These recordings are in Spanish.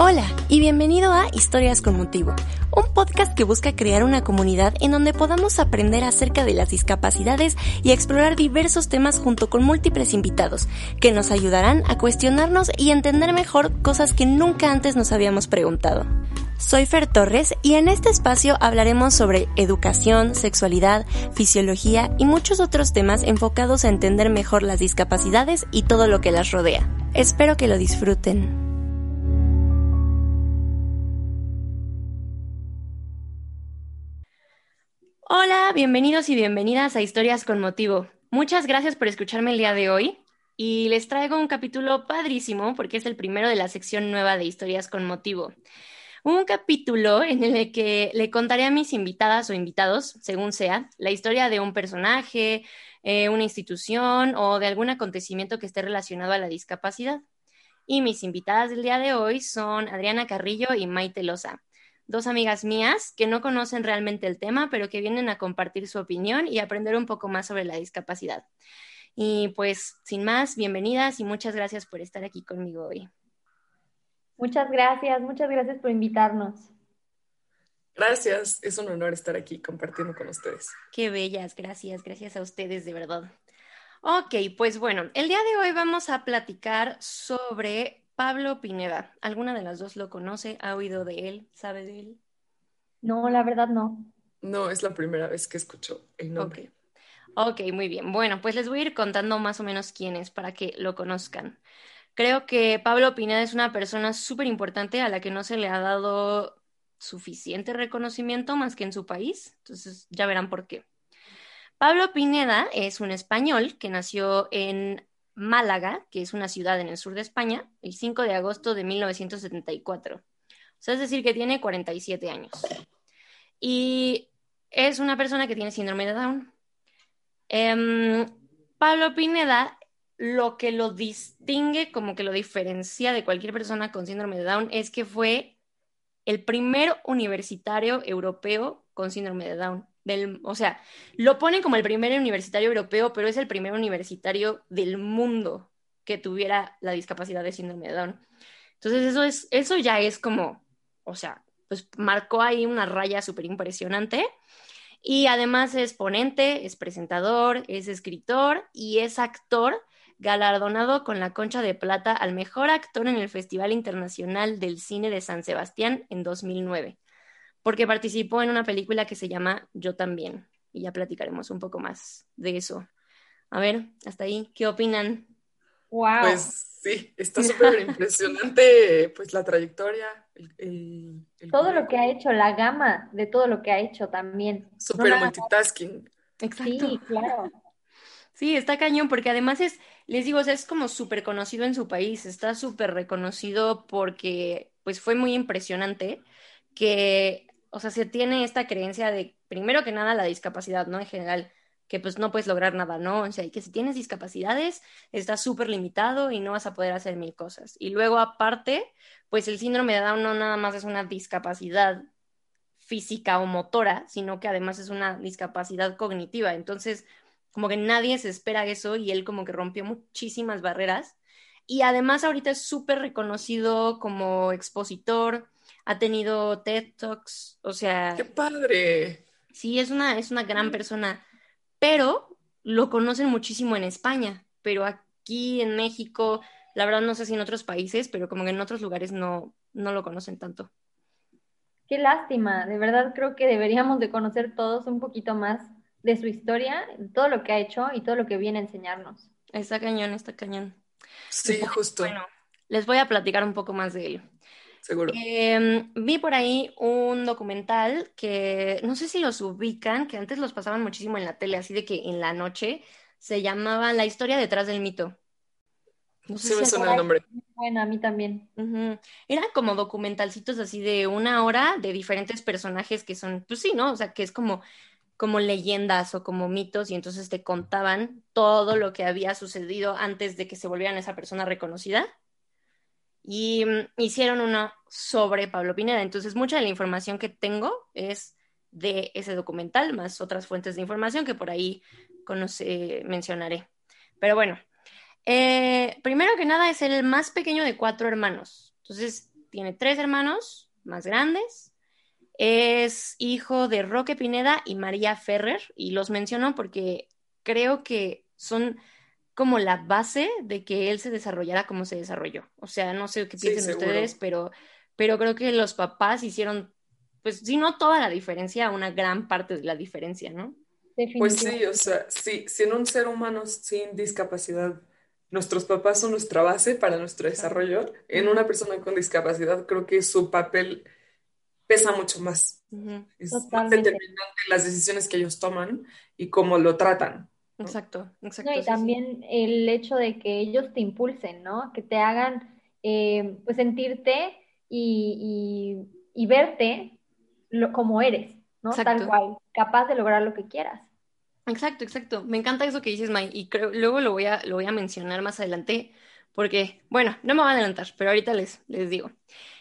Hola y bienvenido a Historias con Motivo, un podcast que busca crear una comunidad en donde podamos aprender acerca de las discapacidades y explorar diversos temas junto con múltiples invitados que nos ayudarán a cuestionarnos y entender mejor cosas que nunca antes nos habíamos preguntado. Soy Fer Torres y en este espacio hablaremos sobre educación, sexualidad, fisiología y muchos otros temas enfocados a entender mejor las discapacidades y todo lo que las rodea. Espero que lo disfruten. Hola, bienvenidos y bienvenidas a Historias con Motivo. Muchas gracias por escucharme el día de hoy y les traigo un capítulo padrísimo porque es el primero de la sección nueva de Historias con Motivo. Un capítulo en el que le contaré a mis invitadas o invitados, según sea, la historia de un personaje, eh, una institución o de algún acontecimiento que esté relacionado a la discapacidad. Y mis invitadas del día de hoy son Adriana Carrillo y Maite Loza dos amigas mías que no conocen realmente el tema, pero que vienen a compartir su opinión y aprender un poco más sobre la discapacidad. Y pues, sin más, bienvenidas y muchas gracias por estar aquí conmigo hoy. Muchas gracias, muchas gracias por invitarnos. Gracias, es un honor estar aquí compartiendo con ustedes. Qué bellas, gracias, gracias a ustedes de verdad. Ok, pues bueno, el día de hoy vamos a platicar sobre Pablo Pineda, ¿alguna de las dos lo conoce? ¿Ha oído de él? ¿Sabe de él? No, la verdad no. No, es la primera vez que escucho el nombre. ok, muy bien. Bueno, pues les voy a ir contando más o menos quién es para que lo conozcan. Creo que Pablo Pineda es una persona súper importante a la que no se le ha dado suficiente reconocimiento más que en su país. Entonces ya verán por qué. Pablo Pineda es un español que nació en Málaga, que es una ciudad en el sur de España, el 5 de agosto de 1974. O sea, es decir, que tiene 47 años. Y es una persona que tiene síndrome de Down. Em, Pablo Pineda, lo que lo distingue, como que lo diferencia de cualquier persona con síndrome de Down, es que fue el primer universitario europeo con síndrome de Down o sea, lo ponen como el primer universitario europeo, pero es el primer universitario del mundo que tuviera la discapacidad de síndrome de Down. Entonces, eso, es, eso ya es como, o sea, pues marcó ahí una raya súper impresionante. Y además es ponente, es presentador, es escritor y es actor galardonado con la Concha de Plata al mejor actor en el Festival Internacional del Cine de San Sebastián en 2009 porque participó en una película que se llama Yo también, y ya platicaremos un poco más de eso. A ver, hasta ahí, ¿qué opinan? Wow. Pues sí, está súper impresionante pues la trayectoria. todo lo que ha hecho, la gama de todo lo que ha hecho también. Súper multitasking. Exacto. Sí, claro. Sí, está cañón, porque además es, les digo, es como súper conocido en su país, está súper reconocido porque pues fue muy impresionante que o sea, se tiene esta creencia de, primero que nada, la discapacidad, ¿no? En general, que pues no puedes lograr nada, ¿no? O sea, que si tienes discapacidades, estás súper limitado y no vas a poder hacer mil cosas. Y luego, aparte, pues el síndrome de Down no nada más es una discapacidad física o motora, sino que además es una discapacidad cognitiva. Entonces, como que nadie se espera eso y él como que rompió muchísimas barreras. Y además ahorita es súper reconocido como expositor, ha tenido TED Talks, o sea... ¡Qué padre! Sí, es una, es una gran persona, pero lo conocen muchísimo en España, pero aquí en México, la verdad no sé si en otros países, pero como que en otros lugares no, no lo conocen tanto. Qué lástima, de verdad creo que deberíamos de conocer todos un poquito más de su historia, todo lo que ha hecho y todo lo que viene a enseñarnos. Está cañón, está cañón. Sí, justo. Bueno, les voy a platicar un poco más de él. Seguro. Em, vi por ahí un documental que no sé si los ubican, que antes los pasaban muchísimo en la tele, así de que en la noche se llamaba La historia detrás del mito. No sé Sí me si- suena el nombre. Bueno, a mí también. Ujú. Eran como documentalcitos así de una hora de diferentes personajes que son, pues sí, ¿no? O sea, que es como, como leyendas o como mitos y entonces te contaban todo lo que había sucedido antes de que se volvieran esa persona reconocida. Y mm, hicieron una sobre Pablo Pineda. Entonces, mucha de la información que tengo es de ese documental, más otras fuentes de información que por ahí conoce- mencionaré. Pero bueno, eh, primero que nada es el más pequeño de cuatro hermanos. Entonces, tiene tres hermanos más grandes. Es hijo de Roque Pineda y María Ferrer. Y los menciono porque creo que son como la base de que él se desarrollara como se desarrolló. O sea, no sé qué Sí, piensen seguro. ustedes, pero, pero creo que los papás hicieron, pues, si no toda la diferencia, una gran parte de la diferencia, ¿no? Pues sí, o sea, sí, si en un ser humano sin discapacidad nuestros papás son nuestra base para nuestro desarrollo, en una persona con discapacidad creo que su papel pesa mucho más. Ujú, Es más Totalmente. determinante las decisiones que ellos toman y cómo lo tratan. Exacto, exacto. No, y sí. también el hecho de que ellos te impulsen, ¿no? Que te hagan eh, pues sentirte y, y- y verte lo- como eres, ¿no? Tal cual, capaz de lograr lo que quieras. Exacto, exacto. Me encanta eso que dices, May, y creo, luego lo voy a, lo voy a mencionar más adelante, porque, bueno, no me voy a adelantar, pero ahorita les, les digo.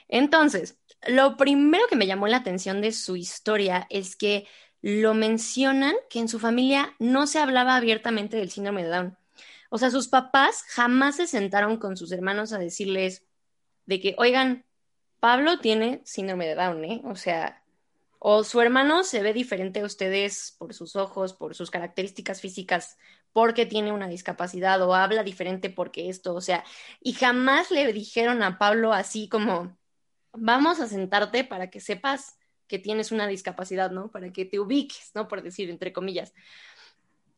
Entonces, lo primero que me llamó la atención de su historia es que lo mencionan que en su familia no se hablaba abiertamente del síndrome de Down. O sea, sus papás jamás se sentaron con sus hermanos a decirles de que, oigan, Pablo tiene síndrome de Down, ¿eh? O sea, o su hermano se ve diferente a ustedes por sus ojos, por sus características físicas, porque tiene una discapacidad, o habla diferente porque esto, o sea, y jamás le dijeron a Pablo así como, vamos a sentarte para que sepas que tienes una discapacidad, ¿no? Para que te ubiques, ¿no? Por decir, entre comillas.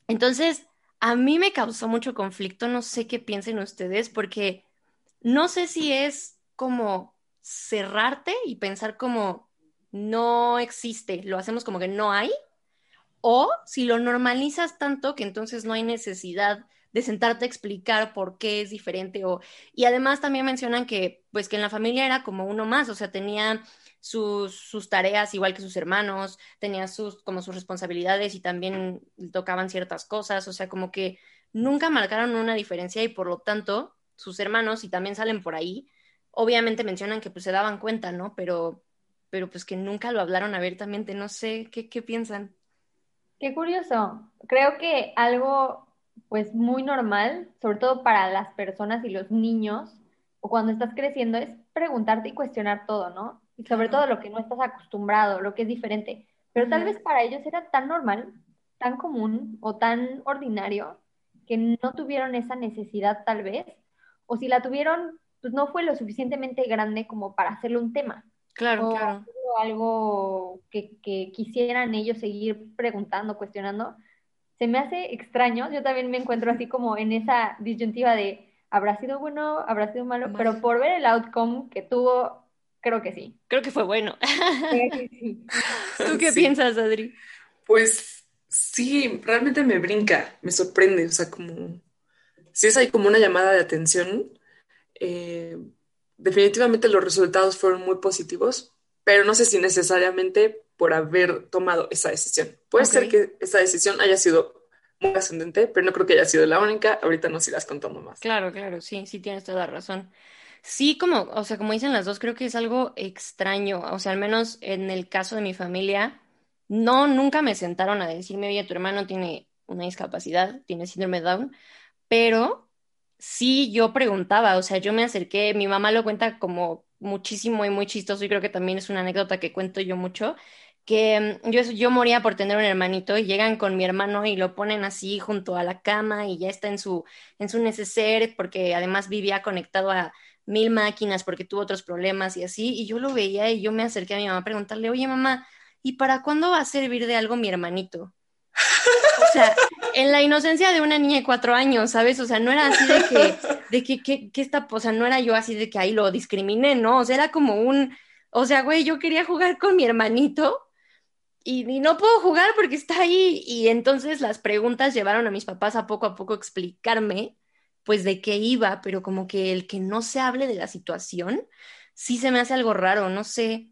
Entonces, a mí me causó mucho conflicto, no sé qué piensen ustedes, porque no sé si es como cerrarte y pensar como no existe, lo hacemos como que no hay, o si lo normalizas tanto que entonces no hay necesidad de sentarte a explicar por qué es diferente o y además también mencionan que pues que en la familia era como uno más, o sea, tenía sus, sus tareas igual que sus hermanos, tenía sus como sus responsabilidades y también tocaban ciertas cosas, o sea, como que nunca marcaron una diferencia y por lo tanto sus hermanos y también salen por ahí, obviamente mencionan que pues se daban cuenta, ¿no? Pero pero pues que nunca lo hablaron abiertamente, no sé, ¿qué, qué piensan? Qué curioso. Creo que algo pues muy normal, sobre todo para las personas y los niños, o cuando estás creciendo, es preguntarte y cuestionar todo, ¿no? Y sobre todo lo que no estás acostumbrado, lo que es diferente. Pero tal vez para ellos era tan normal, tan común o tan ordinario que no tuvieron esa necesidad tal vez, o si la tuvieron, pues no fue lo suficientemente grande como para hacerlo un tema Claro, o claro. algo que, que quisieran ellos seguir preguntando, cuestionando, se me hace extraño. Yo también me encuentro así como en esa disyuntiva de, ¿habrá sido bueno, habrá sido malo? Pero por ver el outcome que tuvo, creo que sí. Creo que fue bueno. Que sí. ¿Tú qué Sí. piensas, Adri? Pues sí, realmente me brinca, me sorprende, o sea, como si es ahí como una llamada de atención. eh, definitivamente los resultados fueron muy positivos, pero no sé si necesariamente por haber tomado esa decisión. Puede Ok. ser que esa decisión haya sido muy ascendente, pero no creo que haya sido la única. Ahorita nos irás contando más. Claro, claro, sí, sí tienes toda la razón. Sí, como, o sea, como dicen las dos, creo que es algo extraño. O sea, al menos en el caso de mi familia, no, nunca me sentaron a decirme, oye, tu hermano tiene una discapacidad, tiene síndrome de Down, pero sí yo preguntaba, o sea, yo me acerqué, mi mamá lo cuenta como muchísimo y muy chistoso, y creo que también es una anécdota que cuento yo mucho, que mm, yo, yo moría por tener un hermanito y llegan con mi hermano y lo ponen así junto a la cama y ya está en su, en su neceser, porque además vivía conectado a mil máquinas porque tuvo otros problemas y así, y yo lo veía y yo me acerqué a mi mamá a preguntarle, oye mamá, ¿y para cuándo va a servir de algo mi hermanito? O sea, en la inocencia de una niña de cuatro años, ¿sabes? O sea, no era así de que, de que, que, esta, o sea, no era yo así de que ahí lo discriminé, ¿no? O sea, era como un, o sea, güey, yo quería jugar con mi hermanito y, y no puedo jugar porque está ahí. Y entonces las preguntas llevaron a mis papás a poco a poco explicarme pues de qué iba, pero como que el que no se hable de la situación, sí se me hace algo raro, no sé.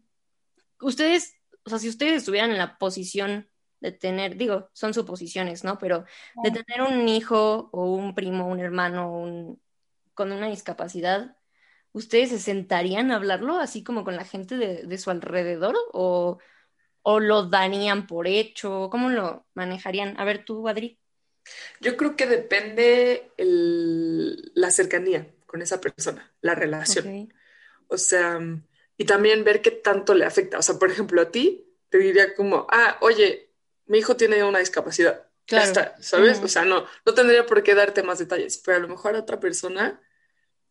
Ustedes, o sea, si ustedes estuvieran en la posición de tener, digo, son suposiciones, ¿no? Pero de tener un hijo o un primo, un hermano un, con una discapacidad, ¿ustedes se sentarían a hablarlo así como con la gente de, de su alrededor o, o, lo darían por hecho? ¿Cómo lo manejarían? A ver, tú, Adri. Yo creo que depende el, la cercanía con esa persona, la relación. O sea, y también ver qué tanto le afecta. O sea, por ejemplo, a ti te diría como, ah, oye, mi hijo tiene una discapacidad. Ya está, ¿sabes? O sea, no, no tendría por qué darte más detalles, pero a lo mejor a otra persona,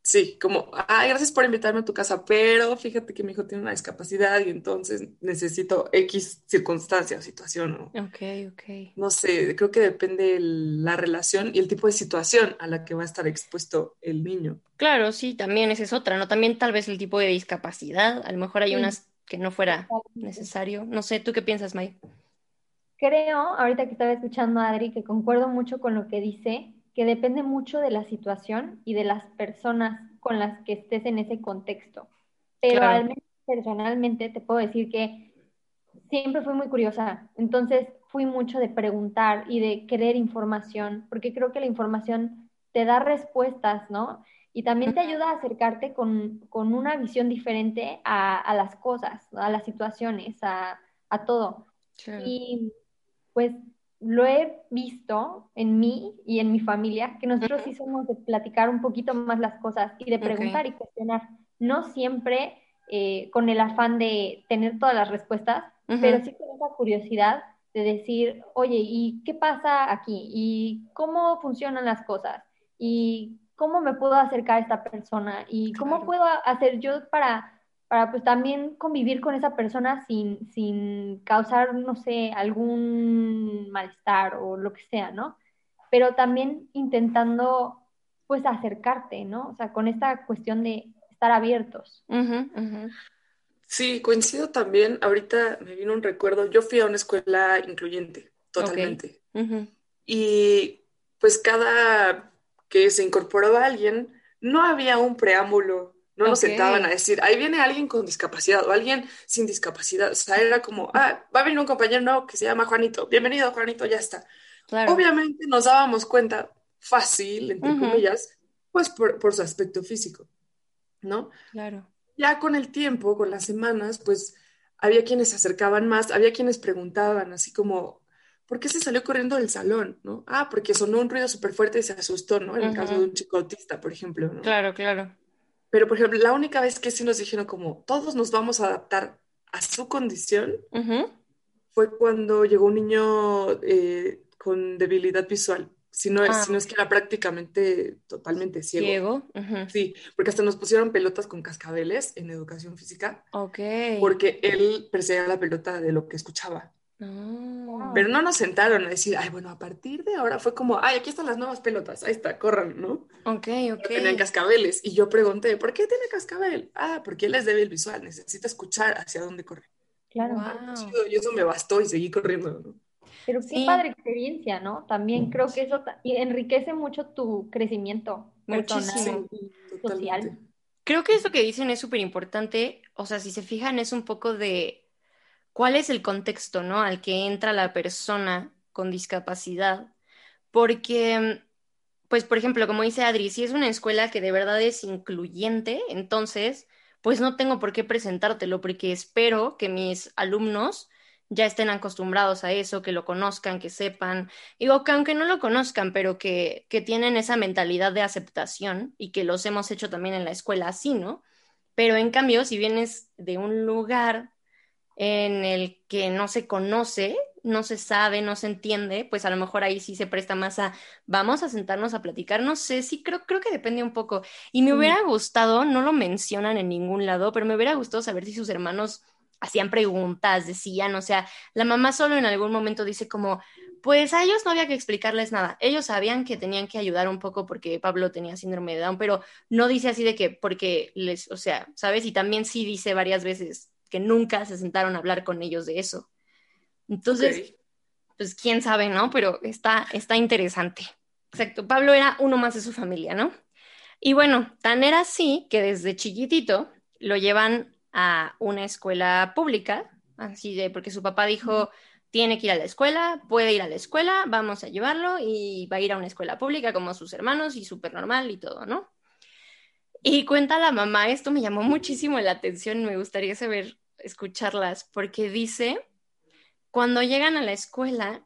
sí, como, ay, gracias por invitarme a tu casa, pero fíjate que mi hijo tiene una discapacidad y entonces necesito X circunstancia o situación. ¿no? Ok, ok. No sé, creo que depende la relación y el tipo de situación a la que va a estar expuesto el niño. Claro, sí, también esa es otra, ¿no? También tal vez el tipo de discapacidad, a lo mejor hay unas que no fuera necesario. No sé, ¿tú qué piensas, May? Creo, ahorita que estaba escuchando a Adri, que concuerdo mucho con lo que dice, que depende mucho de la situación y de las personas con las que estés en ese contexto. Pero al menos personalmente te puedo decir que siempre fui muy curiosa, entonces fui mucho de preguntar y de querer información, porque creo que la información te da respuestas, ¿no? Y también te ayuda a acercarte con, una visión diferente a, las cosas, a las situaciones, a, todo. Y pues lo he visto en mí y en mi familia, que nosotros sí somos de platicar un poquito más las cosas y de preguntar y cuestionar, no siempre eh, con el afán de tener todas las respuestas, pero sí con esa curiosidad de decir, oye, ¿y qué pasa aquí? ¿Y cómo funcionan las cosas? ¿Y cómo me puedo acercar a esta persona? ¿Y cómo puedo hacer yo para para pues también convivir con esa persona sin, sin causar, no sé, algún malestar o lo que sea, ¿no? Pero también intentando pues acercarte, ¿no? O sea, con esta cuestión de estar abiertos. Sí, coincido también. Ahorita me vino un recuerdo. Yo fui a una escuela incluyente, totalmente. Y pues cada que se incorporaba alguien, no había un preámbulo no nos sentaban a decir, ahí viene alguien con discapacidad o alguien sin discapacidad. O sea, era como, ah, va a venir un compañero nuevo que se llama Juanito. Bienvenido, Juanito, ya está. Obviamente nos dábamos cuenta fácil, entre comillas, pues por, por, su aspecto físico, ¿no? Claro. Ya con el tiempo, con las semanas, pues había quienes se acercaban más, había quienes preguntaban, así como, ¿por qué se salió corriendo del salón? ¿no? Ah, porque sonó un ruido súper fuerte y se asustó, ¿no? En el caso de un chico autista, por ejemplo, ¿no? Claro, claro. Pero, por ejemplo, la única vez que sí nos dijeron como todos nos vamos a adaptar a su condición fue cuando llegó un niño eh, con debilidad visual. Si no, es, ah, es que era prácticamente totalmente ciego. Ciego. Sí, porque hasta nos pusieron pelotas con cascabeles en educación física. Ok. Porque él perseguía la pelota de lo que escuchaba. Pero no nos sentaron a decir, ay, bueno, a partir de ahora fue como, ay, aquí están las nuevas pelotas, ahí está, corran, ¿no? Ok, ok. Tenían cascabeles. Y yo pregunté, ¿por qué tiene cascabel? Ah, porque él es débil visual, necesita escuchar hacia dónde corre. Claro. Y eso me bastó y seguí corriendo, ¿no? Pero qué padre experiencia, ¿no? También creo que eso enriquece mucho tu crecimiento personal y social. Creo que eso que dicen es súper importante. O sea, si se fijan, es un poco de cuál es el contexto, ¿no? Al que entra la persona con discapacidad. Porque, pues, por ejemplo, como dice Adri, si es una escuela que de verdad es incluyente, entonces, pues no tengo por qué presentártelo, porque espero que mis alumnos ya estén acostumbrados a eso, que lo conozcan, que sepan, digo que aunque no lo conozcan, pero que, que tienen esa mentalidad de aceptación y que los hemos hecho también en la escuela así, ¿no? Pero en cambio, si vienes de un lugar en el que no se conoce, no se sabe, no se entiende, pues a lo mejor ahí sí se presta más a vamos a sentarnos a platicar. No sé, sí creo, creo que depende un poco. Y me hubiera gustado, no lo mencionan en ningún lado, pero me hubiera gustado saber si sus hermanos hacían preguntas, decían, o sea, la mamá solo en algún momento dice como, pues a ellos no había que explicarles nada. Ellos sabían que tenían que ayudar un poco porque Pablo tenía síndrome de Down, pero no dice así de que porque les, o sea, ¿sabes? Y también sí dice varias veces, que nunca se sentaron a hablar con ellos de eso. Entonces, pues quién sabe, ¿no? Pero está, está interesante. exacto, Pablo era uno más de su familia, ¿no? Y bueno, tan era así que desde chiquitito lo llevan a una escuela pública, así de, porque su papá dijo, tiene que ir a la escuela, puede ir a la escuela, vamos a llevarlo y va a ir a una escuela pública como sus hermanos y súper normal y todo, ¿no? Y cuenta la mamá, esto me llamó muchísimo la atención, me gustaría saber, escucharlas, porque dice, cuando llegan a la escuela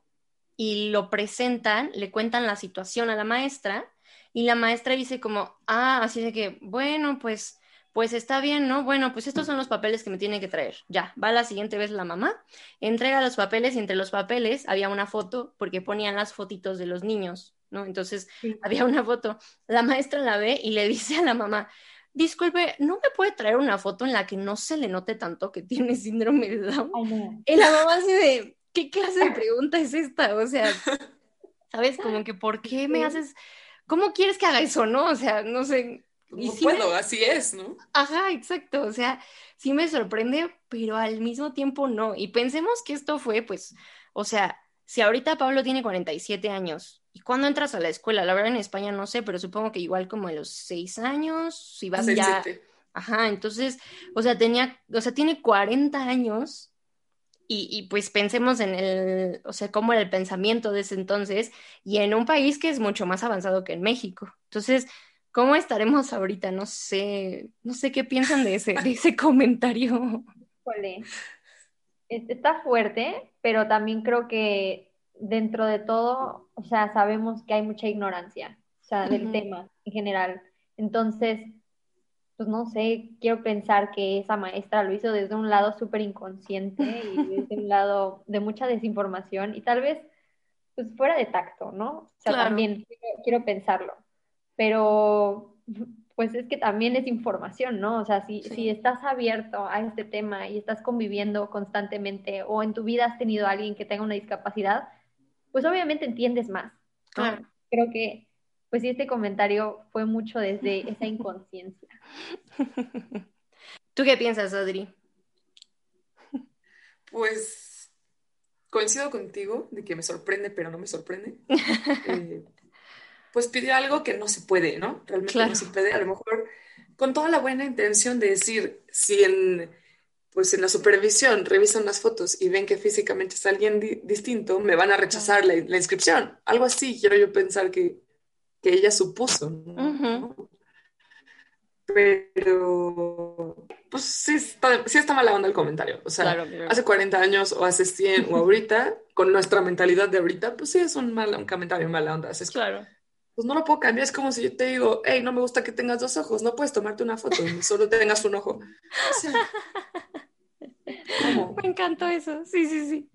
y lo presentan, le cuentan la situación a la maestra y la maestra dice como, ah, así de que, bueno, pues pues está bien, ¿no? Bueno, pues estos son los papeles que me tienen que traer. Ya, va la siguiente vez la mamá, entrega los papeles y entre los papeles había una foto porque ponían las fotitos de los niños, ¿no? Entonces había una foto. La maestra la ve y le dice a la mamá, disculpe, ¿no me puede traer una foto en la que no se le note tanto que tiene síndrome de Down? Y la mamá así de, ¿qué clase de pregunta es esta? O sea, ¿sabes? Como que, ¿por qué me haces, cómo quieres que haga eso, no? O sea, no sé no puedo, así es, ¿no? Ajá, exacto. O sea, sí me sorprende, pero al mismo tiempo no. Y pensemos que esto fue, pues, o sea, si ahorita Pablo tiene 47 años, ¿y cuándo entras a la escuela? La verdad en España no sé, pero supongo que igual como a los 6 años, si vas ya... Ajá, entonces, o sea, tenía, o sea, tiene 40 años y, y, pues pensemos en el, o sea, cómo era el pensamiento de ese entonces y en un país que es mucho más avanzado que en México. Entonces, ¿Cómo estaremos ahorita? No sé, no sé qué piensan de ese, de ese comentario. está fuerte, pero también creo que dentro de todo, o sea, sabemos que hay mucha ignorancia, o sea, del tema en general. Entonces, pues no sé, quiero pensar que esa maestra lo hizo desde un lado súper inconsciente y desde un lado de mucha desinformación y tal vez, pues fuera de tacto, ¿no? O sea, también quiero pensarlo pero pues es que también es información, ¿no? O sea, si, si estás abierto a este tema y estás conviviendo constantemente o en tu vida has tenido a alguien que tenga una discapacidad, pues obviamente entiendes más. Creo que, pues sí, este comentario fue mucho desde esa inconsciencia. ¿Tú qué piensas, Adri? Pues coincido contigo de que me sorprende, pero no me sorprende. Eh, pues pidió algo que no se puede, ¿no? Realmente no se puede. A lo mejor con toda la buena intención de decir, si en, pues en la supervisión revisan las fotos y ven que físicamente es alguien distinto, me van a rechazar la, inscripción. Algo así quiero yo pensar que, ella supuso, ¿no? Pero, pues sí está, sí está mala onda el comentario. O sea, hace 40 años o hace 100 o ahorita, con nuestra mentalidad de ahorita, pues sí es un, mal, un comentario mala onda. Es claro pues no lo puedo cambiar. Es como si yo te digo, hey, no me gusta que tengas dos ojos, no puedes tomarte una foto, solo tengas un ojo. Me encantó eso, sí, sí, sí.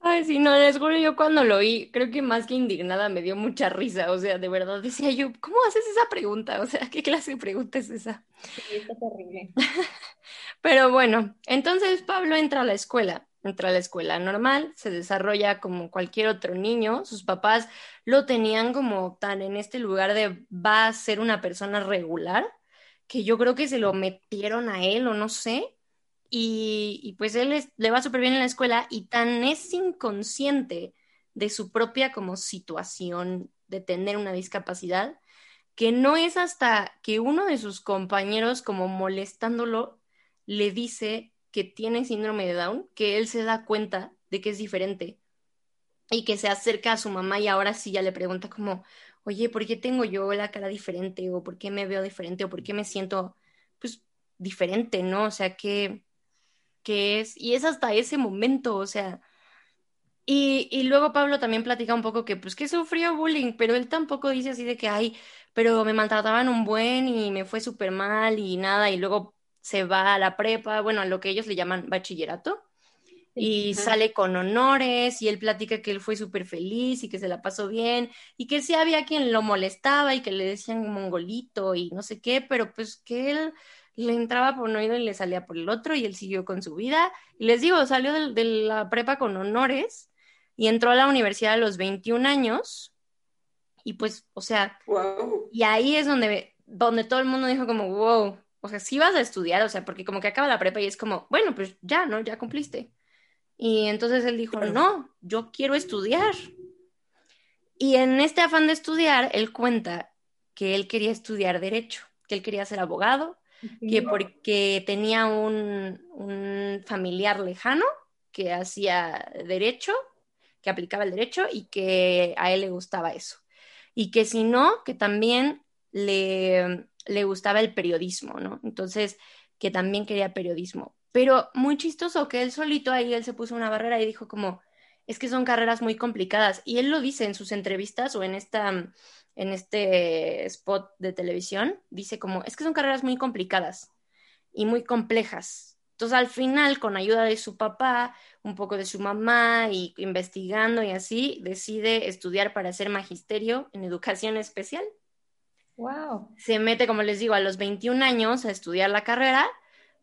Ay, sí, no, les juro, yo cuando lo oí, creo que más que indignada me dio mucha risa, o sea, de verdad decía yo, ¿cómo haces esa pregunta? O sea, ¿qué clase de pregunta es esa? Sí, está terrible. Pero bueno, entonces Pablo entra a la escuela entra a la escuela normal, se desarrolla como cualquier otro niño, sus papás lo tenían como tan en este lugar de va a ser una persona regular, que yo creo que se lo metieron a él o no sé, y, pues él le va súper bien en la escuela y tan es inconsciente de su propia como situación de tener una discapacidad, que no es hasta que uno de sus compañeros como molestándolo le dice que tiene síndrome de Down, que él se da cuenta de que es diferente y que se acerca a su mamá y ahora sí ya le pregunta como, oye, ¿por qué tengo yo la cara diferente? ¿O por qué me veo diferente? ¿O por qué me siento, pues, diferente, ¿no? O sea, ¿qué, qué es? Y es hasta ese momento, o sea... Y, y luego Pablo también platica un poco que, pues, que sufrió bullying, pero él tampoco dice así de que, ay, pero me maltrataban un buen y me fue súper mal y nada, y luego se va a la prepa, bueno, a lo que ellos le llaman bachillerato, y sale con honores y él platica que él fue súper feliz y que se la pasó bien y que sí había quien lo molestaba y que le decían mongolito y no sé qué, pero pues que él le entraba por un oído y le salía por el otro y él siguió con su vida. Y les digo, salió de, la prepa con honores y entró a la universidad a los 21 años y pues, o sea, y ahí es donde, donde todo el mundo dijo como, wow, o sea, si vas a estudiar, o sea, porque como que acaba la prepa y es como, bueno, pues ya, ¿no? Ya cumpliste. Y entonces él dijo, no, yo quiero estudiar. Y en este afán de estudiar, él cuenta que él quería estudiar derecho, que él quería ser abogado, que porque tenía un, un familiar lejano que hacía derecho, que aplicaba el derecho y que a él le gustaba eso. Y que si no, que también le, le gustaba el periodismo, ¿no? Entonces, que también quería periodismo. Pero muy chistoso que él solito ahí, él se puso una barrera y dijo como, es que son carreras muy complicadas. Y él lo dice en sus entrevistas o en esta en este spot de televisión, dice como, es que son carreras muy complicadas y muy complejas. Entonces al final, con ayuda de su papá, un poco de su mamá y investigando y así, decide estudiar para ser magisterio en educación especial. Wow. Se mete, como les digo, a los 21 años a estudiar la carrera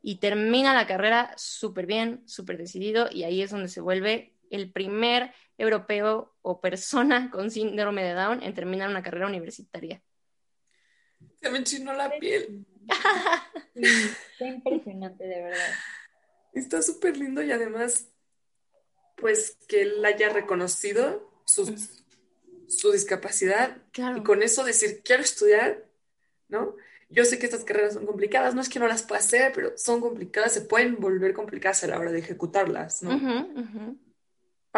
y termina la carrera súper bien, súper decidido y ahí es donde se vuelve el primer europeo o persona con síndrome de Down en terminar una carrera universitaria. Se me enchinó la piel. está impresionante, de verdad. Está súper lindo y además, pues que él haya reconocido su, su discapacidad y con eso decir, quiero estudiar, ¿no? Yo sé que estas carreras son complicadas, no es que no las pueda hacer, pero son complicadas, se pueden volver complicadas a la hora de ejecutarlas, ¿no?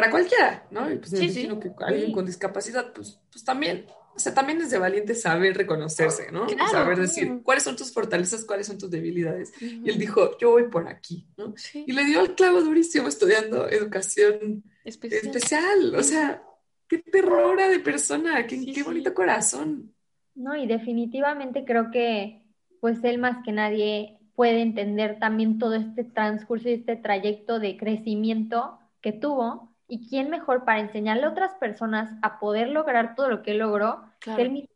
Para cualquiera, ¿no? Y pues me imagino que alguien con discapacidad, pues, pues también. O sea, también es de valiente saber reconocerse, ¿no? saber decir cuáles son tus fortalezas, cuáles son tus debilidades. Y él dijo, yo voy por aquí, ¿no? Y le dio el clavo durísimo estudiando educación especial. O sea, qué terrora de persona, qué, qué bonito corazón. No, y definitivamente creo que, pues él más que nadie puede entender también todo este transcurso y este trayecto de crecimiento que tuvo ¿Y quién mejor para enseñarle a otras personas a poder lograr todo lo que él logró que él mismo?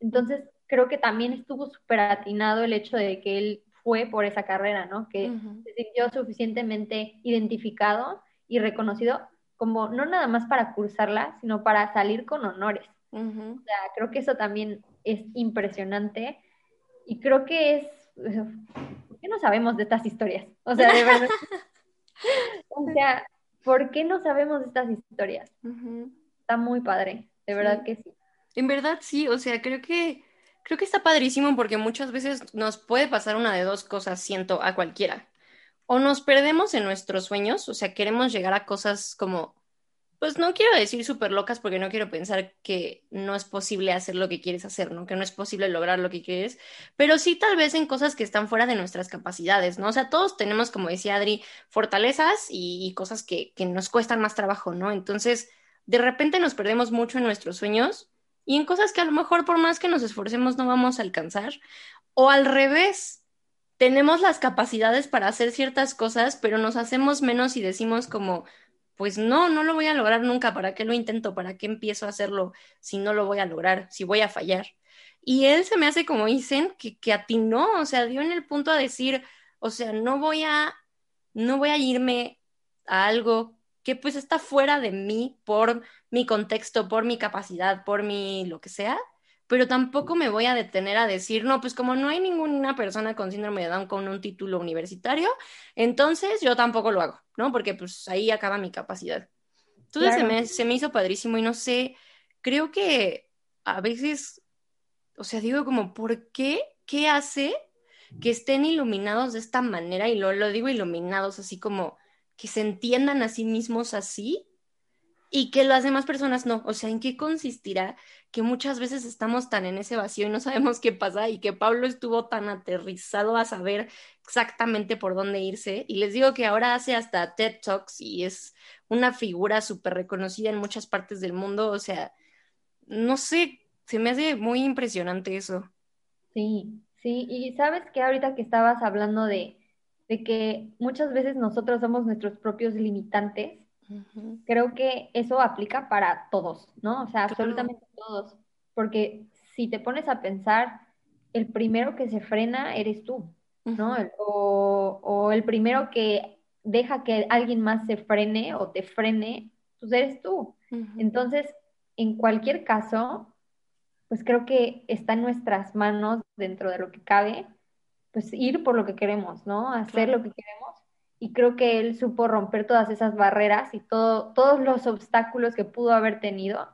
Entonces, creo que también estuvo súper atinado el hecho de que él fue por esa carrera, ¿no? Que se sintió suficientemente identificado y reconocido como no nada más para cursarla, sino para salir con honores. O sea, creo que eso también es impresionante y creo que es, ¿por qué no sabemos de estas historias? O sea, de verdad. o sea, ¿Por qué no sabemos estas historias? Está muy padre, de verdad que sí. En verdad sí, o sea, creo que creo que está padrísimo porque muchas veces nos puede pasar una de dos cosas, siento, a cualquiera. O nos perdemos en nuestros sueños, o sea, queremos llegar a cosas como pues no quiero decir súper locas porque no quiero pensar que no es posible hacer lo que quieres hacer, ¿no? Que no es posible lograr lo que quieres, pero sí tal vez en cosas que están fuera de nuestras capacidades, ¿no? O sea, todos tenemos, como decía Adri, fortalezas y, cosas que, que nos cuestan más trabajo, ¿no? Entonces, de repente nos perdemos mucho en nuestros sueños y en cosas que a lo mejor por más que nos esforcemos no vamos a alcanzar, o al revés. Tenemos las capacidades para hacer ciertas cosas, pero nos hacemos menos y decimos como, pues no, no lo voy a lograr nunca, ¿para qué lo intento? ¿Para qué empiezo a hacerlo si no lo voy a lograr, si voy a fallar? Y él se me hace como dicen, que, que atinó, o sea, dio en el punto a decir, o sea, no voy a, no voy a irme a algo que pues está fuera de mí por mi contexto, por mi capacidad, por mi lo que sea, pero tampoco me voy a detener a decir, no, pues como no hay ninguna persona con síndrome de Down con un título universitario, entonces yo tampoco lo hago, ¿no? Porque pues ahí acaba mi capacidad. Entonces se, me, se me hizo padrísimo y no sé, creo que a veces, o sea, digo como, ¿por qué? ¿Qué hace que estén iluminados de esta manera? Y lo, lo digo iluminados, así como que se entiendan a sí mismos así y que las demás personas no. O sea, ¿en qué consistirá que muchas veces estamos tan en ese vacío y no sabemos qué pasa y que Pablo estuvo tan aterrizado a saber exactamente por dónde irse? Y les digo que ahora hace hasta TED Talks y es una figura súper reconocida en muchas partes del mundo. O sea, no sé, se me hace muy impresionante eso. Sí, sí, y sabes que ahorita que estabas hablando de, de que muchas veces nosotros somos nuestros propios limitantes Creo que eso aplica para todos, ¿no? O sea, absolutamente todos. Porque si te pones a pensar, el primero que se frena eres tú, ¿no? o, el primero que deja que alguien más se frene o te frene, pues eres tú. Entonces, en cualquier caso, pues creo que está en nuestras manos, dentro de lo que cabe, pues ir por lo que queremos, ¿no? Hacer lo que queremos y creo que él supo romper todas esas barreras y todo, todos los obstáculos que pudo haber tenido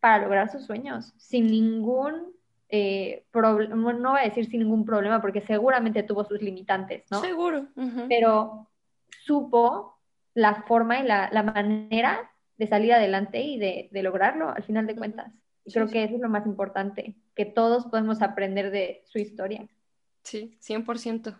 para lograr sus sueños, sin ningún eh, problema, no voy a decir sin ningún problema, porque seguramente tuvo sus limitantes, ¿no? Seguro. Pero supo la forma y la, manera de salir adelante y de, lograrlo al final de cuentas. Y creo que eso es lo más importante, que todos podemos aprender de su historia. Sí, 100%.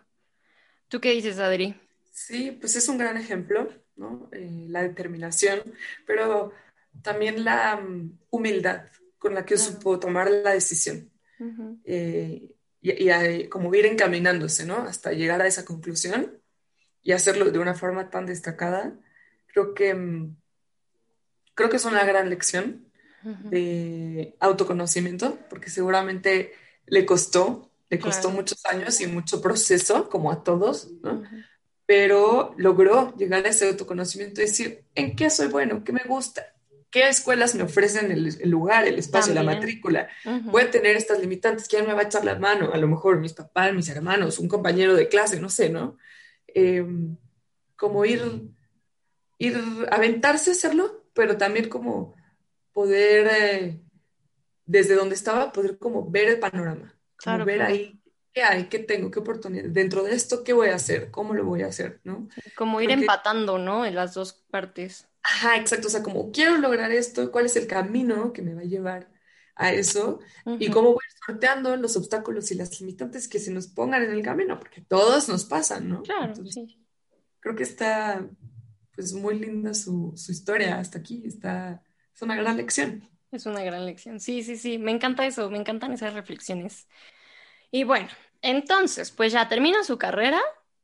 ¿Tú qué dices, Adri? Sí, pues es un gran ejemplo, ¿no? Eh, la determinación, pero también la mm, humildad con la que supo tomar la decisión. Eh, y, como ir encaminándose, ¿no? Hasta llegar a esa conclusión y hacerlo de una forma tan destacada, creo que, mm, creo que es una gran lección de autoconocimiento, porque seguramente le costó, le costó muchos años y mucho proceso, como a todos, ¿no? Pero logró llegar a ese autoconocimiento y decir, ¿en qué soy bueno? ¿Qué me gusta? ¿Qué escuelas me ofrecen el, lugar, el espacio, la matrícula? Voy a tener estas limitantes, ¿quién me va a echar la mano? A lo mejor mis papás, mis hermanos, un compañero de clase, no sé, ¿no? Em, como ir, ir, aventarse a hacerlo, pero también como poder, eh, desde donde estaba, poder como ver el panorama, como ver ahí qué hay, qué tengo, qué oportunidad, dentro de esto, qué voy a hacer, cómo lo voy a hacer, ¿no? Como ir empatando, ¿no? En las dos partes. Ajá, exacto. O sea, como quiero lograr esto, cuál es el camino que me va a llevar a eso y cómo voy sorteando los obstáculos y las limitantes que se nos pongan en el camino, porque todos nos pasan, ¿no? Claro, sí. Creo que está, pues, muy linda su, su historia hasta aquí. Está, es una gran lección. Es una gran lección. Sí, sí, sí. Me encanta eso. Me encantan esas reflexiones. Y bueno, entonces, pues ya termina su carrera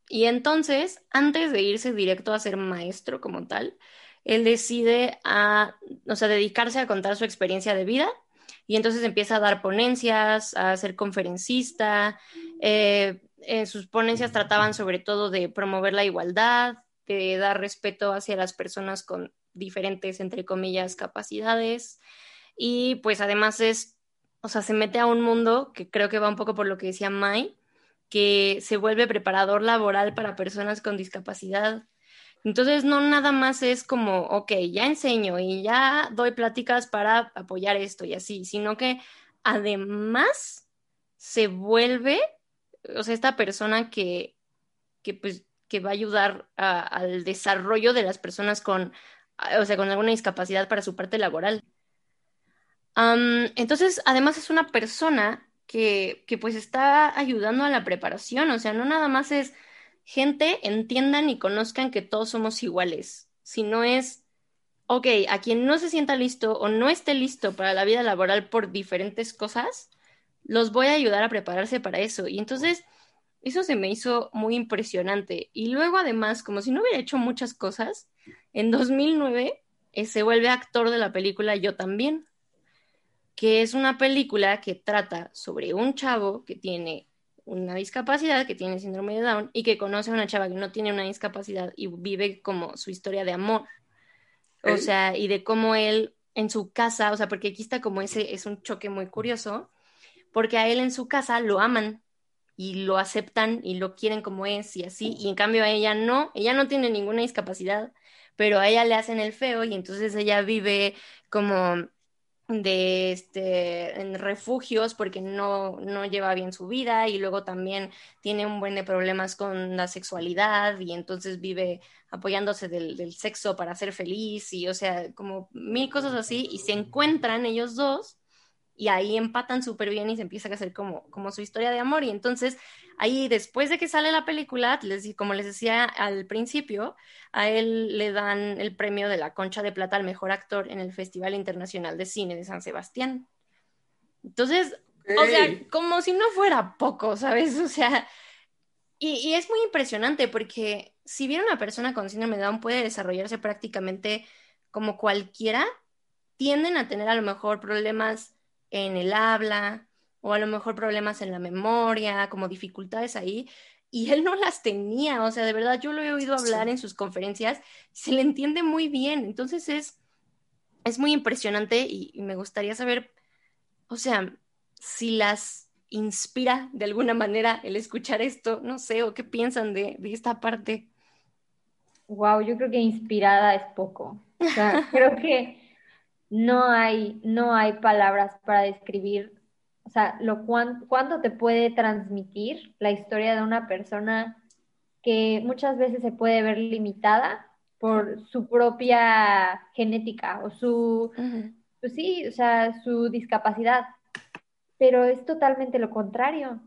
y entonces, antes de irse directo a ser maestro como tal, él decide a, o sea, dedicarse a contar su experiencia de vida y entonces empieza a dar ponencias, a ser conferencista. Eh, sus ponencias trataban sobre todo de promover la igualdad, de dar respeto hacia las personas con diferentes, entre comillas, capacidades. Y pues además es, o sea, se mete a un mundo que creo que va un poco por lo que decía Mai, que se vuelve preparador laboral para personas con discapacidad entonces, no nada más es como, ok, ya enseño y ya doy pláticas para apoyar esto y así, sino que además se vuelve, o sea, esta persona que, que pues, que va a ayudar al desarrollo de las personas con, o sea, con alguna discapacidad para su parte laboral. Entonces, además es una persona que, que pues está ayudando a la preparación, o sea, no nada más es gente entiendan y conozcan que todos somos iguales. Si no es, ok, a quien no se sienta listo o no esté listo para la vida laboral por diferentes cosas, los voy a ayudar a prepararse para eso. Y entonces, eso se me hizo muy impresionante. Y luego, además, como si no hubiera hecho muchas cosas, en 2009 eh, se vuelve actor de la película Yo también, que es una película que trata sobre un chavo que tiene una discapacidad, que tiene síndrome de Down y que conoce a una chava que no tiene una discapacidad y vive como su historia de amor. O sea, y de cómo él en su casa, o sea, porque aquí está como ese, es un choque muy curioso, porque a él en su casa lo aman y lo aceptan y lo quieren como es y así, y en cambio a ella no, ella no tiene ninguna discapacidad, pero a ella le hacen el feo y entonces ella vive como de este, en refugios porque no, no lleva bien su vida y luego también tiene un buen de problemas con la sexualidad y entonces vive apoyándose del, del sexo para ser feliz y o sea, como mil cosas así y se encuentran ellos dos y ahí empatan súper bien y se empieza a hacer como, como su historia de amor. Y entonces, ahí después de que sale la película, les, como les decía al principio, a él le dan el premio de la Concha de Plata al mejor actor en el Festival Internacional de Cine de San Sebastián. Entonces, o sea, como si no fuera poco, ¿sabes? O sea, y, y, es muy impresionante porque si bien una persona con síndrome de Down puede desarrollarse prácticamente como cualquiera, tienden a tener a lo mejor problemas en el habla o a lo mejor problemas en la memoria, como dificultades ahí, y él no las tenía, o sea, de verdad yo lo he oído hablar en sus conferencias, se le entiende muy bien, entonces es, es muy impresionante y, me gustaría saber, o sea, si las inspira de alguna manera el escuchar esto, no sé, o qué piensan de, de esta parte. Wow, yo creo que inspirada es poco. O sea, creo que no hay, no hay palabras para describir, o sea, lo cuánto te puede transmitir la historia de una persona que muchas veces se puede ver limitada por su propia genética o su, pues sí, o sea, su discapacidad, pero es totalmente lo contrario.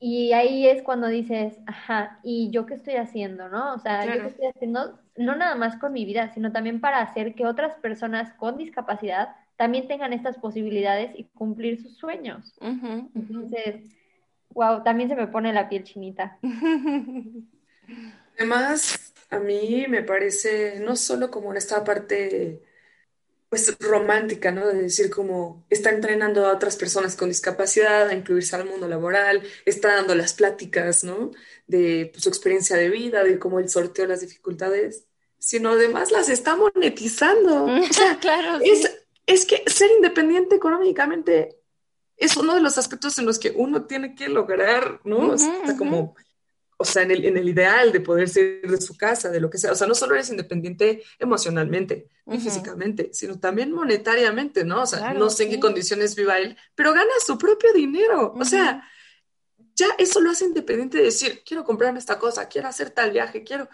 Y ahí es cuando dices, ajá, ¿y yo qué estoy haciendo, no? O sea, yo qué estoy haciendo, no nada más con mi vida, sino también para hacer que otras personas con discapacidad también tengan estas posibilidades y cumplir sus sueños. Entonces, wow, también se me pone la piel chinita. Además, a mí me parece no solo como en esta parte pues romántica, ¿no? De decir como está entrenando a otras personas con discapacidad a incluirse al mundo laboral, está dando las pláticas, ¿no? De pues, su experiencia de vida, de cómo él sorteó las dificultades, sino además las está monetizando. O sea, claro. Es, es que ser independiente económicamente es uno de los aspectos en los que uno tiene que lograr, ¿no? o sea, como o sea, en el, en el ideal de poder ser de su casa, de lo que sea. O sea, no solo eres independiente emocionalmente y físicamente, sino también monetariamente, ¿no? O sea, no sé en qué condiciones viva él, pero gana su propio dinero. O sea, ya eso lo hace independiente de decir, quiero comprarme esta cosa, quiero hacer tal viaje, quiero...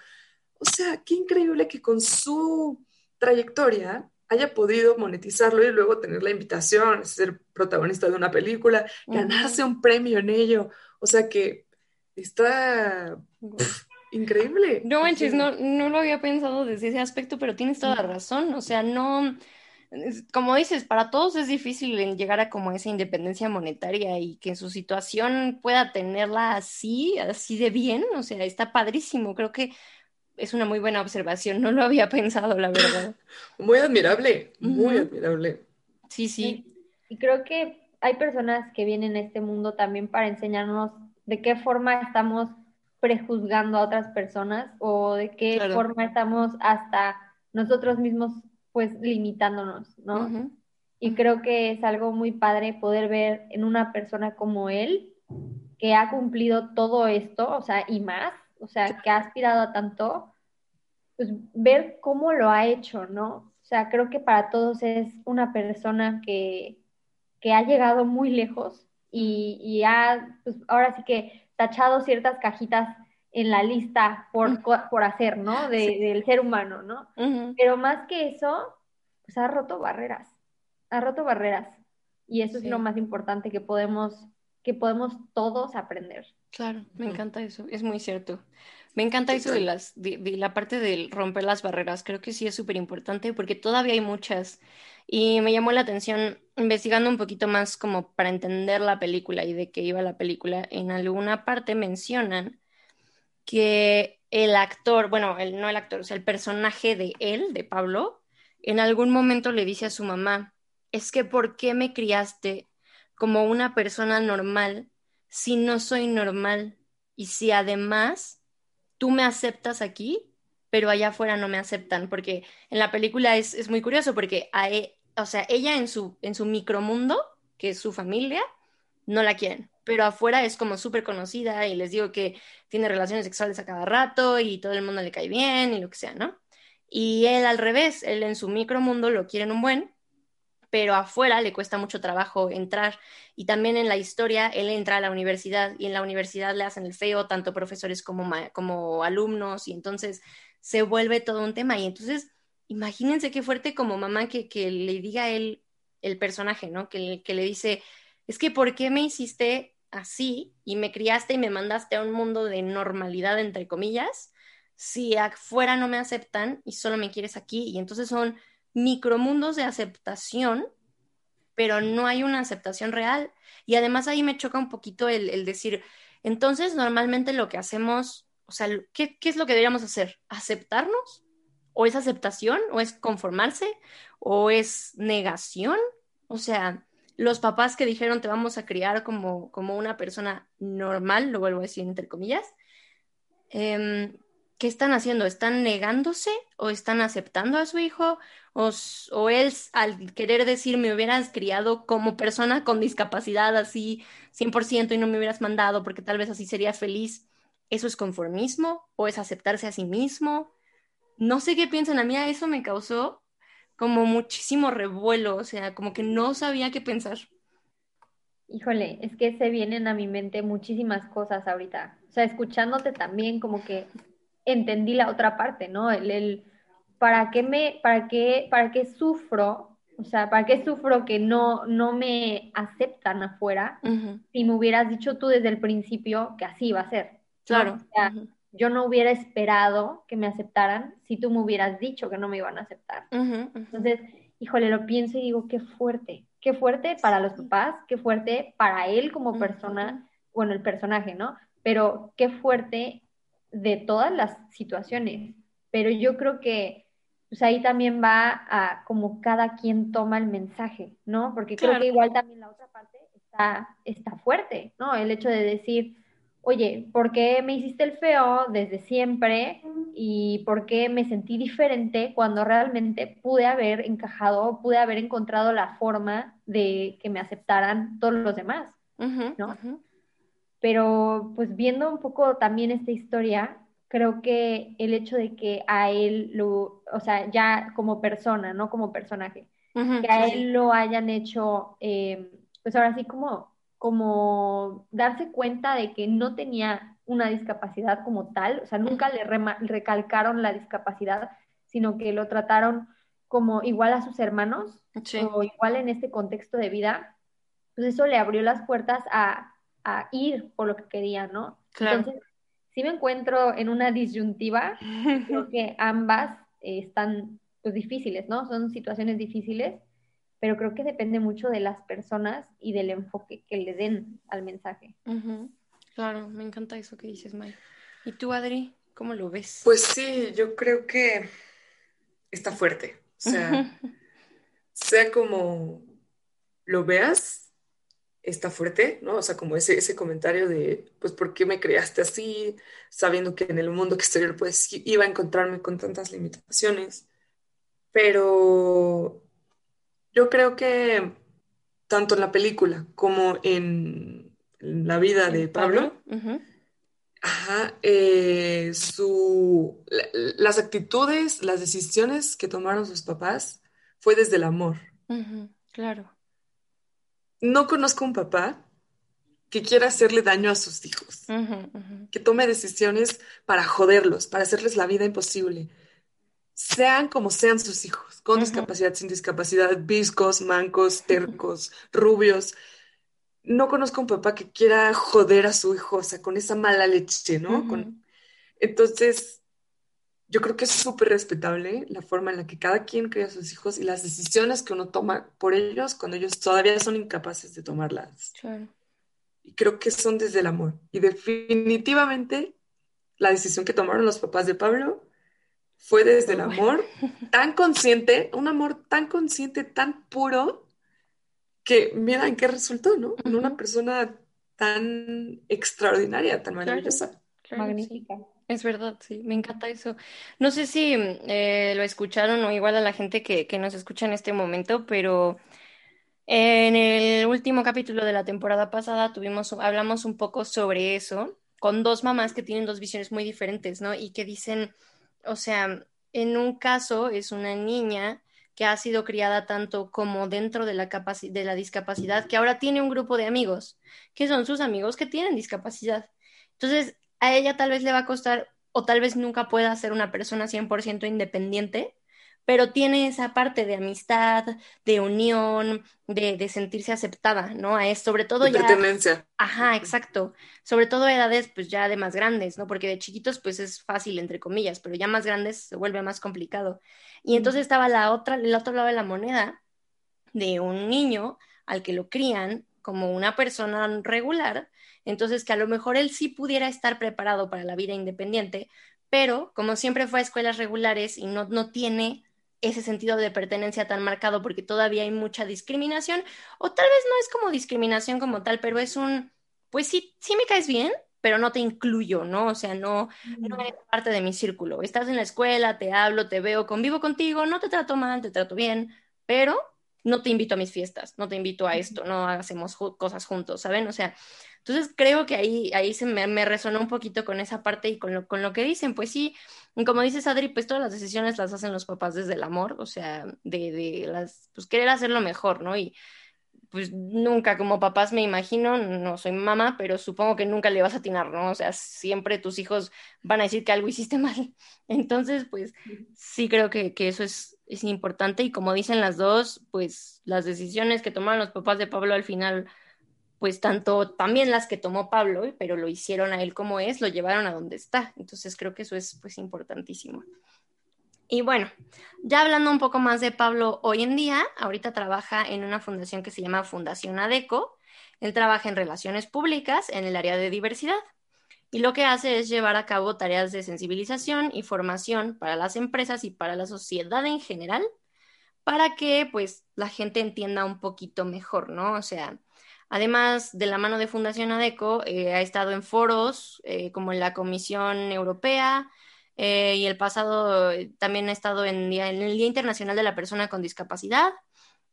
O sea, qué increíble que con su trayectoria haya podido monetizarlo y luego tener la invitación ser protagonista de una película, ganarse un premio en ello. O sea que Está increíble. No manches, no, no lo había pensado desde ese aspecto, pero tienes toda la razón. O sea, no, como dices, para todos es difícil llegar a como esa independencia monetaria y que su situación pueda tenerla así, así de bien. O sea, está padrísimo. Creo que es una muy buena observación. No lo había pensado, la verdad. muy admirable, muy admirable. Sí, sí. Y creo que hay personas que vienen a este mundo también para enseñarnos de qué forma estamos prejuzgando a otras personas o de qué forma estamos hasta nosotros mismos pues limitándonos, ¿no? Y creo que es algo muy padre poder ver en una persona como él que ha cumplido todo esto, o sea, y más, o sea, que ha aspirado a tanto, pues ver cómo lo ha hecho, ¿no? O sea, creo que para todos es una persona que, que ha llegado muy lejos y, ha, pues ahora sí que tachado ciertas cajitas en la lista por, por hacer, ¿no? Del ser humano, ¿no? Pero más que eso, pues ha roto barreras, ha roto barreras. Y eso es lo más importante que podemos, que podemos todos aprender. Claro, me encanta eso, es muy cierto. Me encanta eso de, las, de, la parte del romper las barreras. Creo que sí es súper importante porque todavía hay muchas. Y me llamó la atención investigando un poquito más como para entender la película y de qué iba la película. En alguna parte mencionan que el actor, bueno, no el actor, o sea, el personaje de él, de Pablo, en algún momento le dice a su mamá, es que ¿por qué me criaste como una persona normal si no soy normal? Y si además tú me aceptas aquí, pero allá afuera no me aceptan, porque en la película es, muy curioso, porque a e, o sea, ella en su, en su micromundo, que es su familia, no la quieren, pero afuera es como súper conocida y les digo que tiene relaciones sexuales a cada rato y todo el mundo le cae bien y lo que sea, ¿no? Y él al revés, él en su micromundo lo quieren un buen, pero afuera le cuesta mucho trabajo entrar. Y también en la historia, él entra a la universidad y en la universidad le hacen el feo, tanto profesores como, como alumnos, y entonces se vuelve todo un tema. Y entonces, imagínense qué fuerte como mamá que, le diga él, el personaje, ¿no? Que, que le dice, es que ¿por qué me hiciste así y me criaste y me mandaste a un mundo de normalidad, entre comillas, si afuera no me aceptan y solo me quieres aquí? Y entonces son micromundos de aceptación, pero no hay una aceptación real. Y además ahí me choca un poquito el, decir, entonces normalmente lo que hacemos, o sea, ¿qué, ¿qué, es lo que deberíamos hacer? ¿Aceptarnos? ¿O es aceptación? ¿O es conformarse? ¿O es negación? O sea, los papás que dijeron te vamos a criar como, como una persona normal, lo vuelvo a decir entre comillas, eh, ¿qué están haciendo? ¿Están negándose o están aceptando a su hijo? ¿O, o él, al querer decir, me hubieras criado como persona con discapacidad así 100% y no me hubieras mandado porque tal vez así sería feliz? ¿Eso es conformismo o es aceptarse a sí mismo? No sé qué piensan, a mí a eso me causó como muchísimo revuelo, o sea, como que no sabía qué pensar. Híjole, es que se vienen a mi mente muchísimas cosas ahorita. O sea, escuchándote también como que entendí la otra parte, ¿no? El, ¿para qué me, para qué, para qué sufro? O sea, ¿para qué sufro que no, no me aceptan afuera si me hubieras dicho tú desde el principio que así iba a ser? Claro. O sea, yo no hubiera esperado que me aceptaran si tú me hubieras dicho que no me iban a aceptar. Entonces, híjole, lo pienso y digo, qué fuerte, qué fuerte para los papás, qué fuerte para él como persona, bueno, el personaje, ¿no? Pero qué fuerte de todas las situaciones. Pero yo creo que pues ahí también va a como cada quien toma el mensaje, ¿no? Porque creo que igual también la otra parte está, está fuerte, ¿no? El hecho de decir, oye, ¿por qué me hiciste el feo desde siempre? ¿Y por qué me sentí diferente cuando realmente pude haber encajado, pude haber encontrado la forma de que me aceptaran todos los demás, ¿no? Pero pues viendo un poco también esta historia, creo que el hecho de que a él lo, o sea, ya como persona, no como personaje, que a él lo hayan hecho, eh, pues ahora sí como como darse cuenta de que no tenía una discapacidad como tal, o sea, nunca le recalcaron la discapacidad, sino que lo trataron como igual a sus hermanos o igual en este contexto de vida, pues eso le abrió las puertas a, ir por lo que quería, ¿no? Entonces, si me encuentro en una disyuntiva, creo que ambas están pues difíciles, ¿no? Son situaciones difíciles, pero creo que depende mucho de las personas y del enfoque que le den al mensaje. Claro, me encanta eso que dices, May. ¿Y tú, Adri, cómo lo ves? Pues sí, yo creo que está fuerte. O sea, sea como lo veas, está fuerte, ¿no? O sea, como ese, ese comentario de, pues, ¿por qué me creaste así? Sabiendo que en el mundo exterior, pues, iba a encontrarme con tantas limitaciones. Pero yo creo que tanto en la película como en la vida de Pablo, eh, su, las actitudes, las decisiones que tomaron sus papás fue desde el amor. claro. No conozco un papá que quiera hacerle daño a sus hijos, que tome decisiones para joderlos, para hacerles la vida imposible sean como sean sus hijos, con discapacidad, sin discapacidad, viscos, mancos, tercos, rubios. No conozco un papá que quiera joder a su hijo, o sea, con esa mala leche, ¿no? Entonces, yo creo que es súper respetable la forma en la que cada quien cría a sus hijos y las decisiones que uno toma por ellos cuando ellos todavía son incapaces de tomarlas. Y creo que son desde el amor. Y definitivamente la decisión que tomaron los papás de Pablo fue desde el amor tan consciente, un amor tan consciente, tan puro, que mira en qué resultó, ¿no? En una persona tan extraordinaria, tan maravillosa. Magnífica. Es verdad, sí, me encanta eso. No sé si eh, lo escucharon o igual a la gente que, que nos escucha en este momento, pero en el último capítulo de la temporada pasada tuvimos, hablamos un poco sobre eso, con dos mamás que tienen dos visiones muy diferentes, ¿no? Y que dicen o sea, en un caso es una niña que ha sido criada tanto como dentro de la, de la discapacidad, que ahora tiene un grupo de amigos, que son sus amigos que tienen discapacidad. Entonces, a ella tal vez le va a costar o tal vez nunca pueda ser una persona 100% independiente, pero tiene esa parte de amistad, de unión, de, sentirse aceptada, ¿no? Es sobre todo ya... Pertenencia. Ajá, exacto. Sobre todo a edades pues ya de más grandes, ¿no? Porque de chiquitos pues es fácil, entre comillas, pero ya más grandes se vuelve más complicado. Y entonces estaba la otra, el otro lado de la moneda de un niño al que lo crían como una persona regular, entonces que a lo mejor él sí pudiera estar preparado para la vida independiente, pero como siempre fue a escuelas regulares y no, no tiene ese sentido de pertenencia tan marcado porque todavía hay mucha discriminación, o tal vez no es como discriminación como tal, pero es un, pues sí, sí me caes bien, pero no te incluyo, ¿no? O sea, no, no eres parte de mi círculo. Estás en la escuela, te hablo, te veo, convivo contigo, no te trato mal, te trato bien, pero no te invito a mis fiestas, no te invito a esto, no hacemos cosas juntos, ¿saben? O sea, Entonces creo que ahí, ahí se me, me resonó un poquito con esa parte y con lo, con lo que dicen. Pues sí, como dices Adri, pues todas las decisiones las hacen los papás desde el amor, o sea, de, de las, pues querer hacerlo mejor, ¿no? Y pues nunca como papás me imagino, no soy mamá, pero supongo que nunca le vas a atinar, ¿no? O sea, siempre tus hijos van a decir que algo hiciste mal. Entonces, pues sí creo que, que eso es, es importante y como dicen las dos, pues las decisiones que tomaron los papás de Pablo al final, pues tanto también las que tomó Pablo, pero lo hicieron a él como es, lo llevaron a donde está. Entonces creo que eso es pues importantísimo. Y bueno, ya hablando un poco más de Pablo hoy en día, ahorita trabaja en una fundación que se llama Fundación ADECO. Él trabaja en relaciones públicas en el área de diversidad. Y lo que hace es llevar a cabo tareas de sensibilización y formación para las empresas y para la sociedad en general, para que pues la gente entienda un poquito mejor, ¿no? O sea, además de la mano de Fundación ADECO, eh, ha estado en foros eh, como en la Comisión Europea, eh, y el pasado eh, también ha estado en, en, el Día Internacional de la Persona con Discapacidad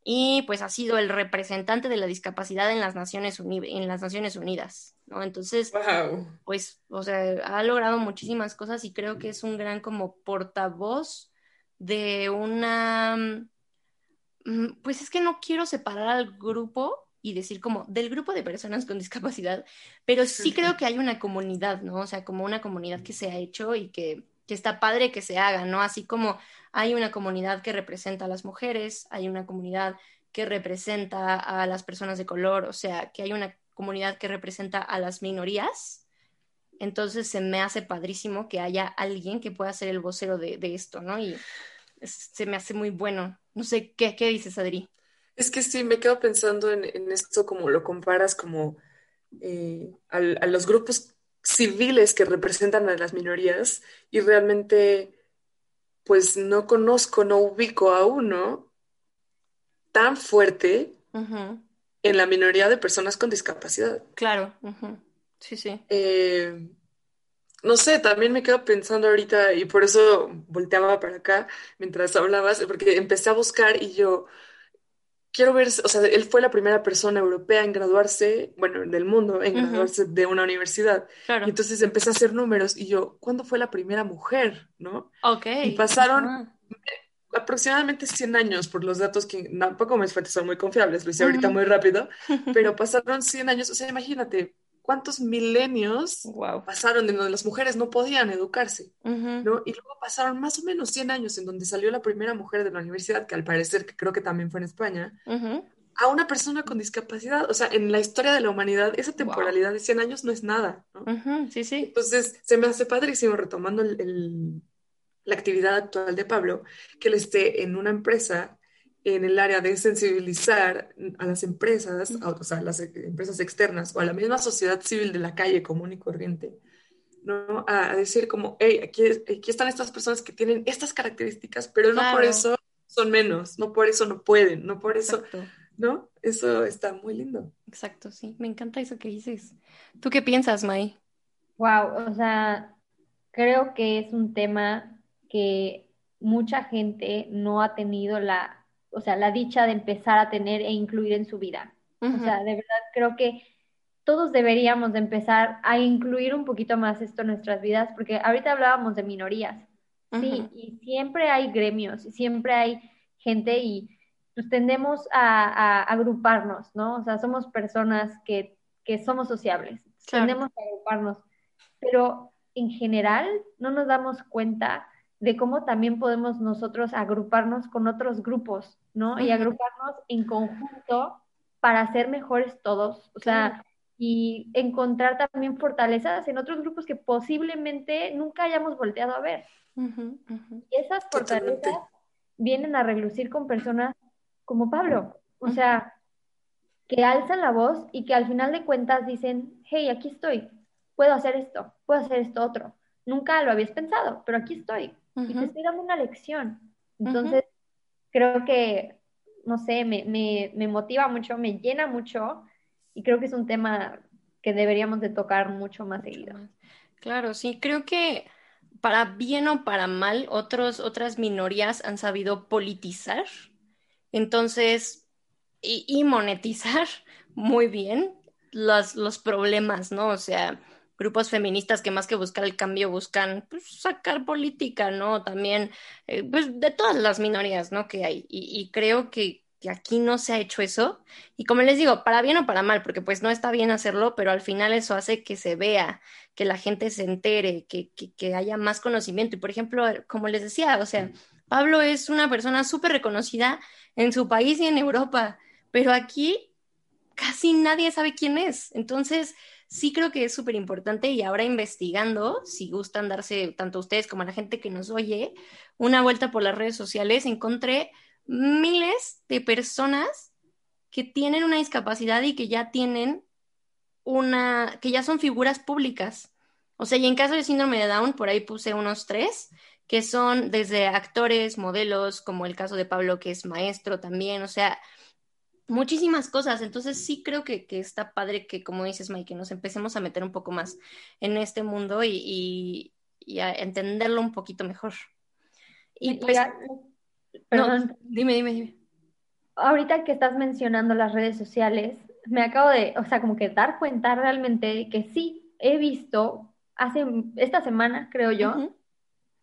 y pues ha sido el representante de la discapacidad en las Naciones, en las Naciones Unidas, ¿no? Entonces, pues, o sea, ha logrado muchísimas cosas y creo que es un gran como portavoz de una, mm, pues es que no quiero separar al grupo y decir como del grupo de personas con discapacidad, pero sí creo que hay una comunidad, ¿no? O sea, como una comunidad que se ha hecho y que, que está padre que se haga, ¿no? Así como hay una comunidad que representa a las mujeres, hay una comunidad que representa a las personas de color, o sea, que hay una comunidad que representa a las minorías. Entonces se me hace padrísimo que haya alguien que pueda ser el vocero de, de esto, ¿no? Y se me hace muy bueno. No sé, ¿qué, qué dices, Adri? Es que sí, me quedo pensando en, esto como lo comparas como eh, a, los grupos civiles que representan a las minorías y realmente pues no conozco, no ubico a uno tan fuerte en la minoría de personas con discapacidad. Claro, sí, sí. Eh, no sé, también me quedo pensando ahorita y por eso volteaba para acá mientras hablabas, porque empecé a buscar y yo quiero ver, o sea, él fue la primera persona europea en graduarse, bueno, del mundo, en graduarse de una universidad. Y entonces empecé a hacer números y yo, ¿cuándo fue la primera mujer? ¿No? Ok. Y pasaron aproximadamente 100 años por los datos que tampoco me fuentes son muy confiables, lo hice ahorita muy rápido, pero pasaron 100 años, o sea, imagínate, cuántos milenios pasaron en donde las mujeres no podían educarse, ¿no? Y luego pasaron más o menos 100 años en donde salió la primera mujer de la universidad, que al parecer, que creo que también fue en España, a una persona con discapacidad. O sea, en la historia de la humanidad, esa temporalidad de 100 años no es nada, ¿no? Sí, sí. Entonces, se me hace padrísimo, retomando la actividad actual de Pablo, que él esté en una empresa en el área de sensibilizar a las empresas, o sea, a las empresas externas o a la misma sociedad civil de la calle común y corriente, ¿no? A, decir como, hey, aquí, aquí, están estas personas que tienen estas características, pero no por eso son menos, no por eso no pueden, no por eso, ¿no? Eso está muy lindo. Exacto, sí, me encanta eso que dices. ¿Tú qué piensas, Mai? Wow, o sea, creo que es un tema que mucha gente no ha tenido la o sea, la dicha de empezar a tener e incluir en su vida. O sea, de verdad creo que todos deberíamos de empezar a incluir un poquito más esto en nuestras vidas, porque ahorita hablábamos de minorías, sí, y siempre hay gremios, siempre hay gente y pues tendemos a, agruparnos, ¿no? O sea, somos personas que, que somos sociables, tendemos a agruparnos, pero en general no nos damos cuenta de cómo también podemos nosotros agruparnos con otros grupos, ¿no? Y agruparnos en conjunto para ser mejores todos, o sea, y encontrar también fortalezas en otros grupos que posiblemente nunca hayamos volteado a ver. Y esas fortalezas vienen a relucir con personas como Pablo, o sea, que alzan la voz y que al final de cuentas dicen, hey, aquí estoy, puedo hacer esto, puedo hacer esto otro. Nunca lo habías pensado, pero aquí estoy y te estoy dando una lección. Entonces, creo que, no sé, me, me, me, motiva mucho, me llena mucho y creo que es un tema que deberíamos de tocar mucho más seguido. Claro, sí, creo que para bien o para mal, otros, otras minorías han sabido politizar, entonces, y, y monetizar muy bien los, los problemas, ¿no? O sea, grupos feministas que más que buscar el cambio buscan pues, sacar política, ¿no? También, eh, pues de todas las minorías, ¿no? Que hay. Y, creo que, aquí no se ha hecho eso. Y como les digo, para bien o para mal, porque pues no está bien hacerlo, pero al final eso hace que se vea, que la gente se entere, que, que haya más conocimiento. Y por ejemplo, como les decía, o sea, Pablo es una persona súper reconocida en su país y en Europa, pero aquí casi nadie sabe quién es. Entonces, sí creo que es súper importante y ahora investigando, si gustan darse tanto ustedes como a la gente que nos oye, una vuelta por las redes sociales, encontré miles de personas que tienen una discapacidad y que ya tienen una, que ya son figuras públicas. O sea, y en caso de síndrome de Down, por ahí puse unos tres, que son desde actores, modelos, como el caso de Pablo, que es maestro también, o sea, muchísimas cosas. Entonces sí creo que, está padre que, como dices, Mike, que nos empecemos a meter un poco más en este mundo y, a entenderlo un poquito mejor. Y pues, perdón. dime, dime, dime. Ahorita que estás mencionando las redes sociales, me acabo de, o sea, como que dar cuenta realmente que sí he visto hace esta semana, creo yo,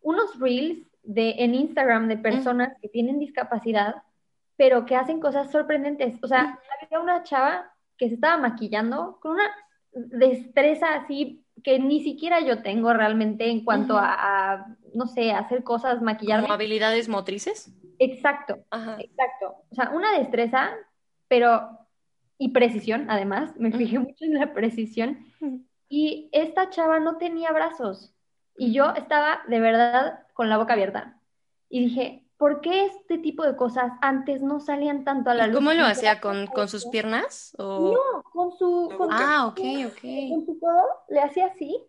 unos reels de en Instagram de personas que tienen discapacidad pero que hacen cosas sorprendentes. O sea, había una chava que se estaba maquillando con una destreza así que ni siquiera yo tengo realmente en cuanto a, no sé, hacer cosas, maquillar. ¿Como habilidades motrices? Exacto, exacto. O sea, una destreza, pero, y precisión, además, me fijé mucho en la precisión. Y esta chava no tenía brazos. Y yo estaba de verdad con la boca abierta. Y dije, ¿por qué este tipo de cosas antes no salían tanto a la luz? ¿Cómo lo hacía? ¿Con, ¿Con, sus piernas? No, con su... ah, ok, ok. Con su codo le hacía así,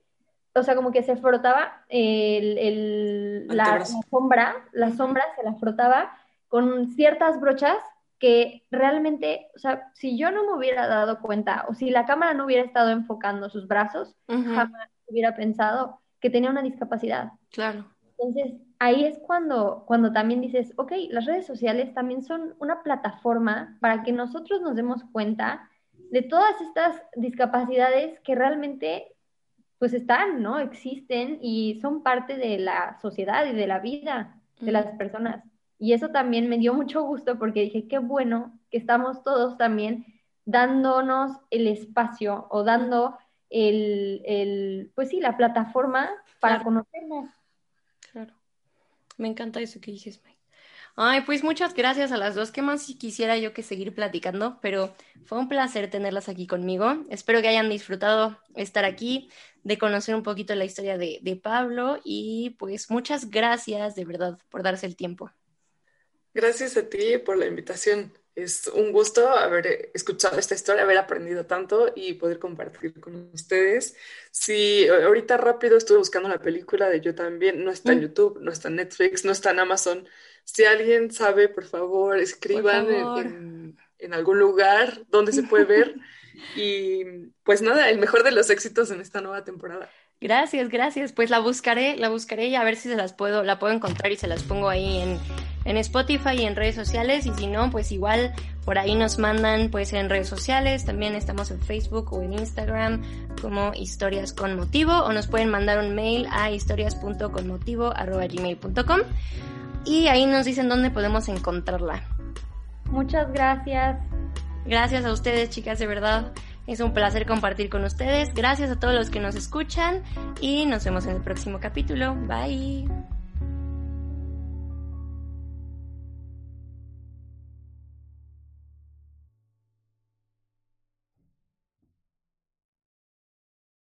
o sea, como que se frotaba el, la, sombra, la sombra se la frotaba con ciertas brochas que realmente, o sea, si yo no me hubiera dado cuenta o si la cámara no hubiera estado enfocando sus brazos, jamás hubiera pensado que tenía una discapacidad. Claro. Entonces, ahí es cuando, cuando también dices, ok, las redes sociales también son una plataforma para que nosotros nos demos cuenta de todas estas discapacidades que realmente pues están, ¿no? Existen y son parte de la sociedad y de la vida de las personas. Y eso también me dio mucho gusto porque dije, qué bueno que estamos todos también dándonos el espacio o dando el, el pues sí, la plataforma para conocernos. Me encanta eso que dices, Mike. Ay, pues muchas gracias a las dos. ¿Qué más quisiera yo que seguir platicando? Pero fue un placer tenerlas aquí conmigo. Espero que hayan disfrutado estar aquí, de conocer un poquito la historia de, de Pablo y pues muchas gracias de verdad por darse el tiempo. Gracias a ti por la invitación. Es un gusto haber escuchado esta historia, haber aprendido tanto y poder compartir con ustedes. Sí, ahorita rápido estuve buscando la película de Yo también. No está en mm. YouTube, no está en Netflix, no está en Amazon. Si alguien sabe, por favor, escriban En, en, algún lugar donde se puede ver. y pues nada, el mejor de los éxitos en esta nueva temporada. Gracias, gracias. Pues la buscaré, la buscaré y a ver si se las puedo, la puedo encontrar y se las pongo ahí en, en Spotify y en redes sociales. Y si no, pues igual por ahí nos mandan pues en redes sociales. También estamos en Facebook o en Instagram como historias con motivo o nos pueden mandar un mail a historias.conmotivo.gmail.com y ahí nos dicen dónde podemos encontrarla. Muchas gracias. Gracias a ustedes, chicas, de verdad. Es un placer compartir con ustedes. Gracias a todos los que nos escuchan y nos vemos en el próximo capítulo. Bye.